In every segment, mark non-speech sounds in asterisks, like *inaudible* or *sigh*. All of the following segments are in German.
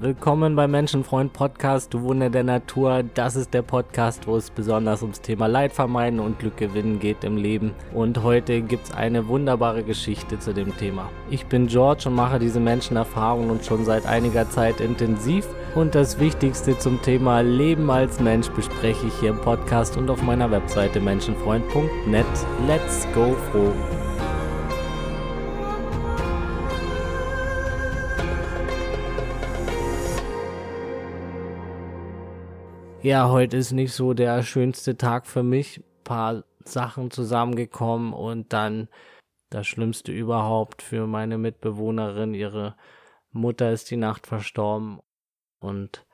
Willkommen beim Menschenfreund Podcast, du Wunder der Natur. Das ist der Podcast, wo es besonders ums Thema Leid vermeiden und Glück gewinnen geht im Leben. Und heute gibt es eine wunderbare Geschichte zu dem Thema. Ich bin George und mache diese Menschenerfahrung und schon seit einiger Zeit intensiv. Und das Wichtigste zum Thema Leben als Mensch bespreche ich hier im Podcast und auf meiner Webseite menschenfreund.net. Let's go froh! Ja, heute ist nicht so der schönste Tag für mich. Ein paar Sachen zusammengekommen und dann das Schlimmste überhaupt für meine Mitbewohnerin. Ihre Mutter ist die Nacht verstorben und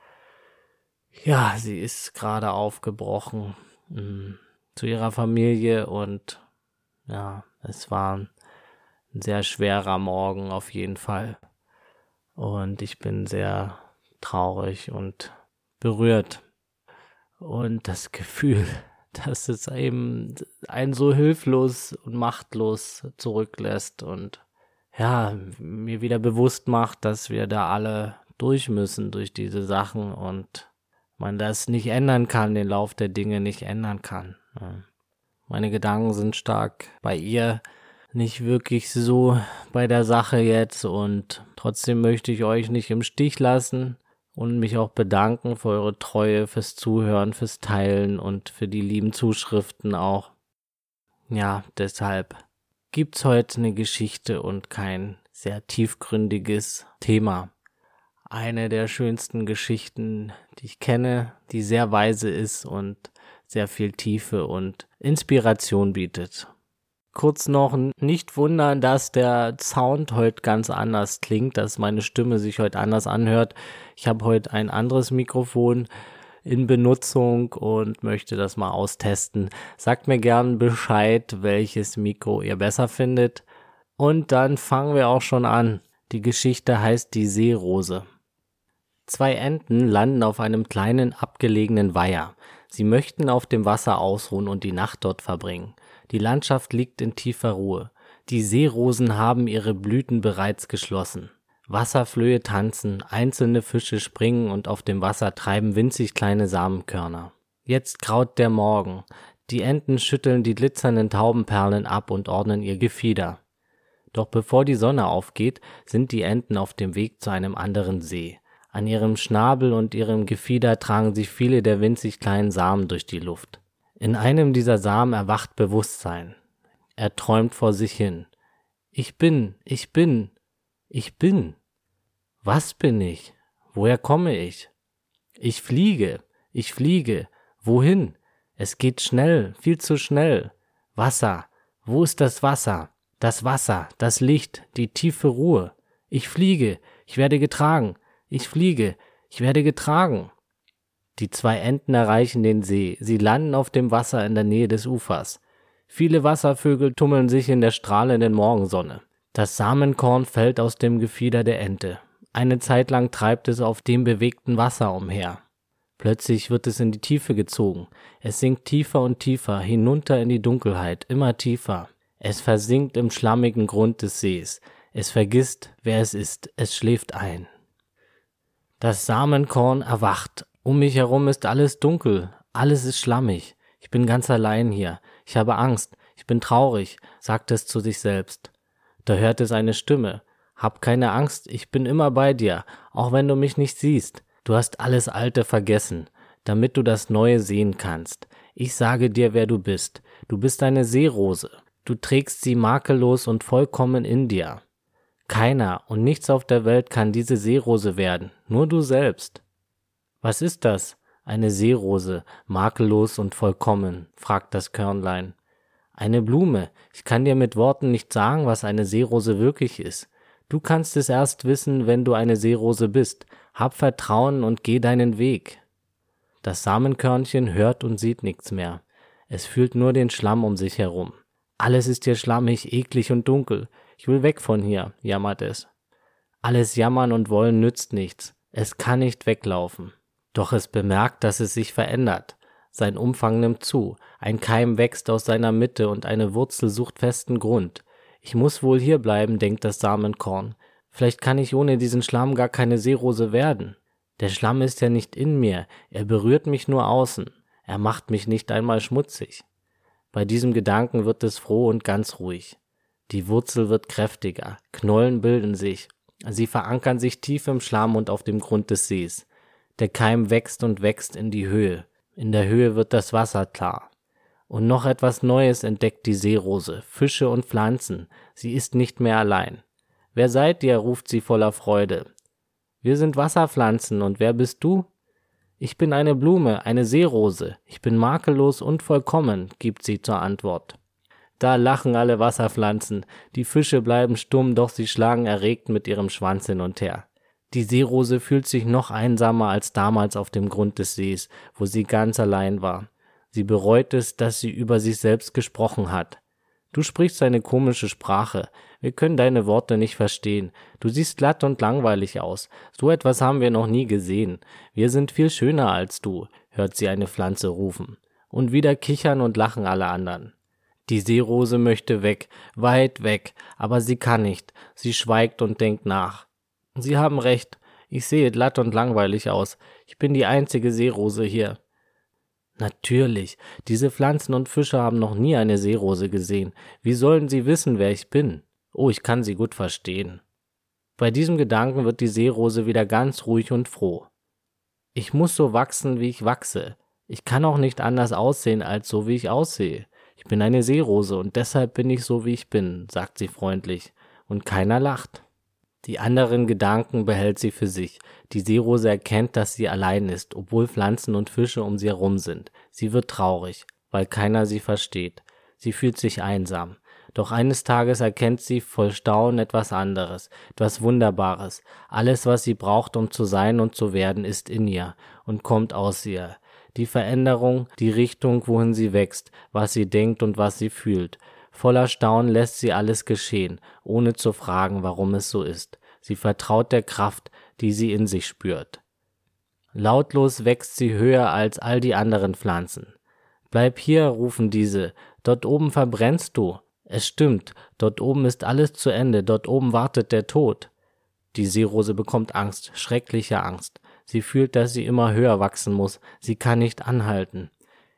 ja, sie ist gerade aufgebrochen mh, mm, zu ihrer Familie und ja, es war ein sehr schwerer Morgen auf jeden Fall. Und ich bin sehr traurig und berührt und das Gefühl, *laughs* dass es eben einen so hilflos und machtlos zurücklässt und ja, mir wieder bewusst macht, dass wir da alle durch müssen durch diese Sachen und man das nicht ändern kann, den Lauf der Dinge nicht ändern kann. Meine Gedanken sind stark bei ihr, nicht wirklich so bei der Sache jetzt und trotzdem möchte ich euch nicht im Stich lassen und mich auch bedanken für eure Treue, fürs Zuhören, fürs Teilen und für die lieben Zuschriften auch. Ja, deshalb gibt's heute eine Geschichte und kein sehr tiefgründiges Thema. Eine der schönsten Geschichten, die ich kenne, die sehr weise ist und sehr viel Tiefe und Inspiration bietet kurz noch nicht wundern, dass der Sound heute ganz anders klingt, dass meine Stimme sich heute anders anhört. Ich habe heute ein anderes Mikrofon in Benutzung und möchte das mal austesten. Sagt mir gern Bescheid, welches Mikro ihr besser findet. Und dann fangen wir auch schon an. Die Geschichte heißt die Seerose. Zwei Enten landen auf einem kleinen abgelegenen Weiher. Sie möchten auf dem Wasser ausruhen und die Nacht dort verbringen. Die Landschaft liegt in tiefer Ruhe. Die Seerosen haben ihre Blüten bereits geschlossen. Wasserflöhe tanzen, einzelne Fische springen und auf dem Wasser treiben winzig kleine Samenkörner. Jetzt graut der Morgen. Die Enten schütteln die glitzernden Taubenperlen ab und ordnen ihr Gefieder. Doch bevor die Sonne aufgeht, sind die Enten auf dem Weg zu einem anderen See. An ihrem Schnabel und ihrem Gefieder tragen sich viele der winzig kleinen Samen durch die Luft. In einem dieser Samen erwacht Bewusstsein. Er träumt vor sich hin. Ich bin, ich bin, ich bin. Was bin ich? Woher komme ich? Ich fliege, ich fliege. Wohin? Es geht schnell, viel zu schnell. Wasser. Wo ist das Wasser? Das Wasser, das Licht, die tiefe Ruhe. Ich fliege, ich werde getragen. Ich fliege, ich werde getragen. Die zwei Enten erreichen den See. Sie landen auf dem Wasser in der Nähe des Ufers. Viele Wasservögel tummeln sich in der strahlenden Morgensonne. Das Samenkorn fällt aus dem Gefieder der Ente. Eine Zeit lang treibt es auf dem bewegten Wasser umher. Plötzlich wird es in die Tiefe gezogen. Es sinkt tiefer und tiefer, hinunter in die Dunkelheit, immer tiefer. Es versinkt im schlammigen Grund des Sees. Es vergisst, wer es ist. Es schläft ein. Das Samenkorn erwacht. Um mich herum ist alles dunkel, alles ist schlammig. Ich bin ganz allein hier. Ich habe Angst. Ich bin traurig, sagt es zu sich selbst. Da hört es eine Stimme. Hab keine Angst, ich bin immer bei dir, auch wenn du mich nicht siehst. Du hast alles Alte vergessen, damit du das Neue sehen kannst. Ich sage dir, wer du bist. Du bist eine Seerose. Du trägst sie makellos und vollkommen in dir. Keiner und nichts auf der Welt kann diese Seerose werden, nur du selbst. Was ist das? Eine Seerose, makellos und vollkommen, fragt das Körnlein. Eine Blume. Ich kann dir mit Worten nicht sagen, was eine Seerose wirklich ist. Du kannst es erst wissen, wenn du eine Seerose bist. Hab Vertrauen und geh deinen Weg. Das Samenkörnchen hört und sieht nichts mehr. Es fühlt nur den Schlamm um sich herum. Alles ist hier schlammig, eklig und dunkel. Ich will weg von hier, jammert es. Alles Jammern und Wollen nützt nichts. Es kann nicht weglaufen. Doch es bemerkt, dass es sich verändert. Sein Umfang nimmt zu, ein Keim wächst aus seiner Mitte und eine Wurzel sucht festen Grund. Ich muss wohl hier bleiben, denkt das Samenkorn. Vielleicht kann ich ohne diesen Schlamm gar keine Seerose werden. Der Schlamm ist ja nicht in mir, er berührt mich nur außen, er macht mich nicht einmal schmutzig. Bei diesem Gedanken wird es froh und ganz ruhig. Die Wurzel wird kräftiger, Knollen bilden sich, sie verankern sich tief im Schlamm und auf dem Grund des Sees. Der Keim wächst und wächst in die Höhe, in der Höhe wird das Wasser klar. Und noch etwas Neues entdeckt die Seerose, Fische und Pflanzen, sie ist nicht mehr allein. Wer seid ihr? ruft sie voller Freude. Wir sind Wasserpflanzen, und wer bist du? Ich bin eine Blume, eine Seerose, ich bin makellos und vollkommen, gibt sie zur Antwort. Da lachen alle Wasserpflanzen, die Fische bleiben stumm, doch sie schlagen erregt mit ihrem Schwanz hin und her. Die Seerose fühlt sich noch einsamer als damals auf dem Grund des Sees, wo sie ganz allein war. Sie bereut es, dass sie über sich selbst gesprochen hat. Du sprichst eine komische Sprache. Wir können deine Worte nicht verstehen. Du siehst glatt und langweilig aus. So etwas haben wir noch nie gesehen. Wir sind viel schöner als du, hört sie eine Pflanze rufen. Und wieder kichern und lachen alle anderen. Die Seerose möchte weg, weit weg, aber sie kann nicht. Sie schweigt und denkt nach. Sie haben recht. Ich sehe glatt und langweilig aus. Ich bin die einzige Seerose hier. Natürlich, diese Pflanzen und Fische haben noch nie eine Seerose gesehen. Wie sollen sie wissen, wer ich bin? Oh, ich kann sie gut verstehen. Bei diesem Gedanken wird die Seerose wieder ganz ruhig und froh. Ich muss so wachsen, wie ich wachse. Ich kann auch nicht anders aussehen, als so wie ich aussehe. Ich bin eine Seerose und deshalb bin ich so, wie ich bin, sagt sie freundlich, und keiner lacht. Die anderen Gedanken behält sie für sich. Die Seerose erkennt, dass sie allein ist, obwohl Pflanzen und Fische um sie herum sind. Sie wird traurig, weil keiner sie versteht. Sie fühlt sich einsam. Doch eines Tages erkennt sie voll Staunen etwas anderes, etwas Wunderbares. Alles, was sie braucht, um zu sein und zu werden, ist in ihr und kommt aus ihr. Die Veränderung, die Richtung, wohin sie wächst, was sie denkt und was sie fühlt. Voller Staunen lässt sie alles geschehen, ohne zu fragen, warum es so ist. Sie vertraut der Kraft, die sie in sich spürt. Lautlos wächst sie höher als all die anderen Pflanzen. Bleib hier, rufen diese, dort oben verbrennst du. Es stimmt, dort oben ist alles zu Ende, dort oben wartet der Tod. Die Seerose bekommt Angst, schreckliche Angst. Sie fühlt, dass sie immer höher wachsen muss, sie kann nicht anhalten.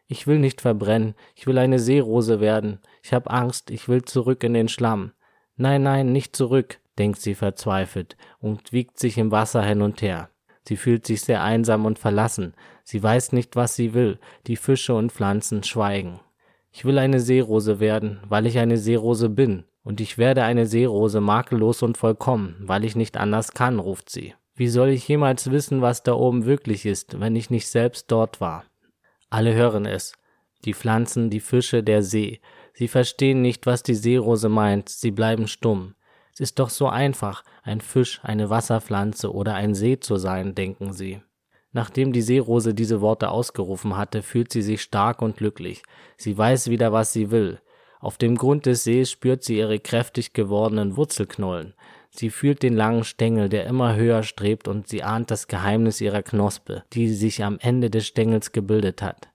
Ich will nicht verbrennen, ich will eine Seerose werden. Ich hab Angst, ich will zurück in den Schlamm. Nein, nein, nicht zurück, denkt sie verzweifelt und wiegt sich im Wasser hin und her. Sie fühlt sich sehr einsam und verlassen. Sie weiß nicht, was sie will. Die Fische und Pflanzen schweigen. Ich will eine Seerose werden, weil ich eine Seerose bin. Und ich werde eine Seerose makellos und vollkommen, weil ich nicht anders kann, ruft sie. Wie soll ich jemals wissen, was da oben wirklich ist, wenn ich nicht selbst dort war? Alle hören es. Die Pflanzen, die Fische, der See. Sie verstehen nicht, was die Seerose meint, sie bleiben stumm. Es ist doch so einfach, ein Fisch, eine Wasserpflanze oder ein See zu sein, denken sie. Nachdem die Seerose diese Worte ausgerufen hatte, fühlt sie sich stark und glücklich. Sie weiß wieder, was sie will. Auf dem Grund des Sees spürt sie ihre kräftig gewordenen Wurzelknollen. Sie fühlt den langen Stängel, der immer höher strebt, und sie ahnt das Geheimnis ihrer Knospe, die sich am Ende des Stängels gebildet hat.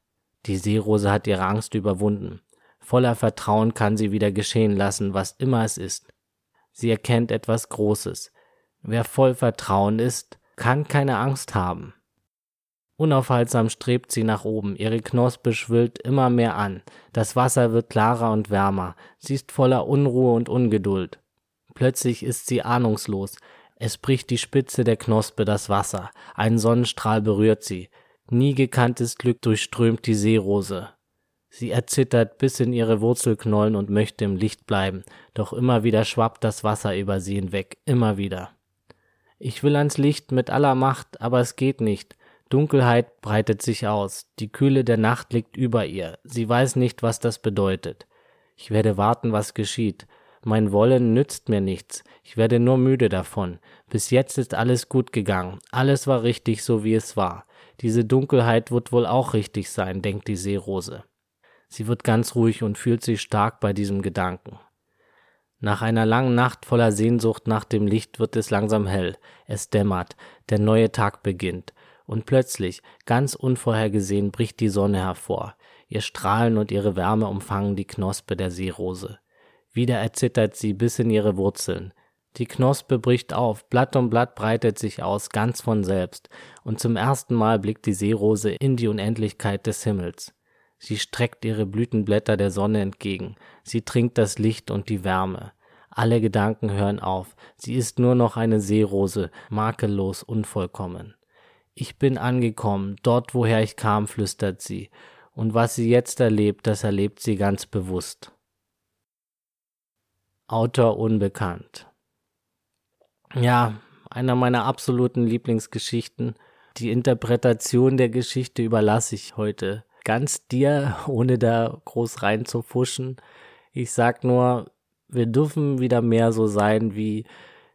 Die Seerose hat ihre Angst überwunden. Voller Vertrauen kann sie wieder geschehen lassen, was immer es ist. Sie erkennt etwas Großes. Wer voll Vertrauen ist, kann keine Angst haben. Unaufhaltsam strebt sie nach oben, ihre Knospe schwillt immer mehr an, das Wasser wird klarer und wärmer, sie ist voller Unruhe und Ungeduld. Plötzlich ist sie ahnungslos. Es bricht die Spitze der Knospe das Wasser. Ein Sonnenstrahl berührt sie. Nie gekanntes Glück durchströmt die Seerose. Sie erzittert bis in ihre Wurzelknollen und möchte im Licht bleiben, doch immer wieder schwappt das Wasser über sie hinweg, immer wieder. Ich will ans Licht mit aller Macht, aber es geht nicht. Dunkelheit breitet sich aus, die Kühle der Nacht liegt über ihr, sie weiß nicht, was das bedeutet. Ich werde warten, was geschieht, mein Wollen nützt mir nichts, ich werde nur müde davon. Bis jetzt ist alles gut gegangen, alles war richtig, so wie es war. Diese Dunkelheit wird wohl auch richtig sein, denkt die Seerose. Sie wird ganz ruhig und fühlt sich stark bei diesem Gedanken. Nach einer langen Nacht voller Sehnsucht nach dem Licht wird es langsam hell, es dämmert, der neue Tag beginnt, und plötzlich, ganz unvorhergesehen, bricht die Sonne hervor, ihr Strahlen und ihre Wärme umfangen die Knospe der Seerose. Wieder erzittert sie bis in ihre Wurzeln. Die Knospe bricht auf, Blatt um Blatt breitet sich aus, ganz von selbst, und zum ersten Mal blickt die Seerose in die Unendlichkeit des Himmels. Sie streckt ihre Blütenblätter der Sonne entgegen, sie trinkt das Licht und die Wärme. Alle Gedanken hören auf, sie ist nur noch eine Seerose, makellos, unvollkommen. Ich bin angekommen, dort woher ich kam, flüstert sie, und was sie jetzt erlebt, das erlebt sie ganz bewusst. Autor unbekannt. Ja, einer meiner absoluten Lieblingsgeschichten. Die Interpretation der Geschichte überlasse ich heute ganz dir, *laughs* ohne da groß reinzufuschen. Ich sag nur, wir dürfen wieder mehr so sein wie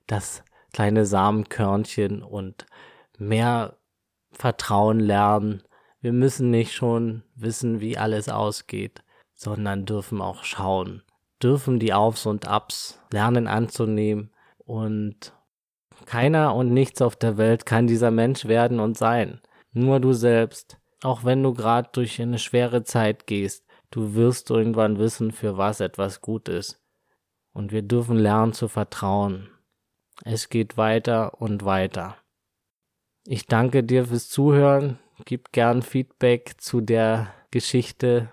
das kleine Samenkörnchen und mehr Vertrauen lernen. Wir müssen nicht schon wissen, wie alles ausgeht, sondern dürfen auch schauen, dürfen die Aufs und Abs lernen anzunehmen und keiner und nichts auf der Welt kann dieser Mensch werden und sein. Nur du selbst. Auch wenn du gerade durch eine schwere Zeit gehst, du wirst irgendwann wissen, für was etwas gut ist. Und wir dürfen lernen zu vertrauen. Es geht weiter und weiter. Ich danke dir fürs Zuhören. Gib gern Feedback zu der Geschichte.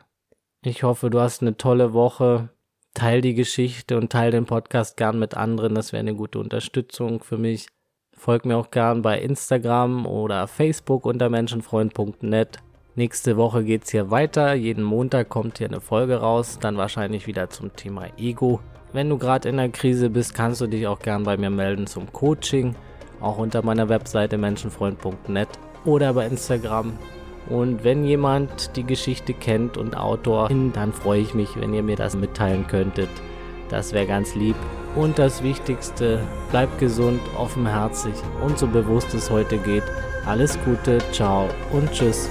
Ich hoffe, du hast eine tolle Woche. Teil die Geschichte und teil den Podcast gern mit anderen. Das wäre eine gute Unterstützung für mich. Folgt mir auch gern bei Instagram oder Facebook unter menschenfreund.net. Nächste Woche geht's hier weiter. Jeden Montag kommt hier eine Folge raus. Dann wahrscheinlich wieder zum Thema Ego. Wenn du gerade in der Krise bist, kannst du dich auch gern bei mir melden zum Coaching. Auch unter meiner Webseite menschenfreund.net oder bei Instagram. Und wenn jemand die Geschichte kennt und Autor, dann freue ich mich, wenn ihr mir das mitteilen könntet. Das wäre ganz lieb. Und das Wichtigste, bleibt gesund, offenherzig und so bewusst es heute geht. Alles Gute, ciao und tschüss.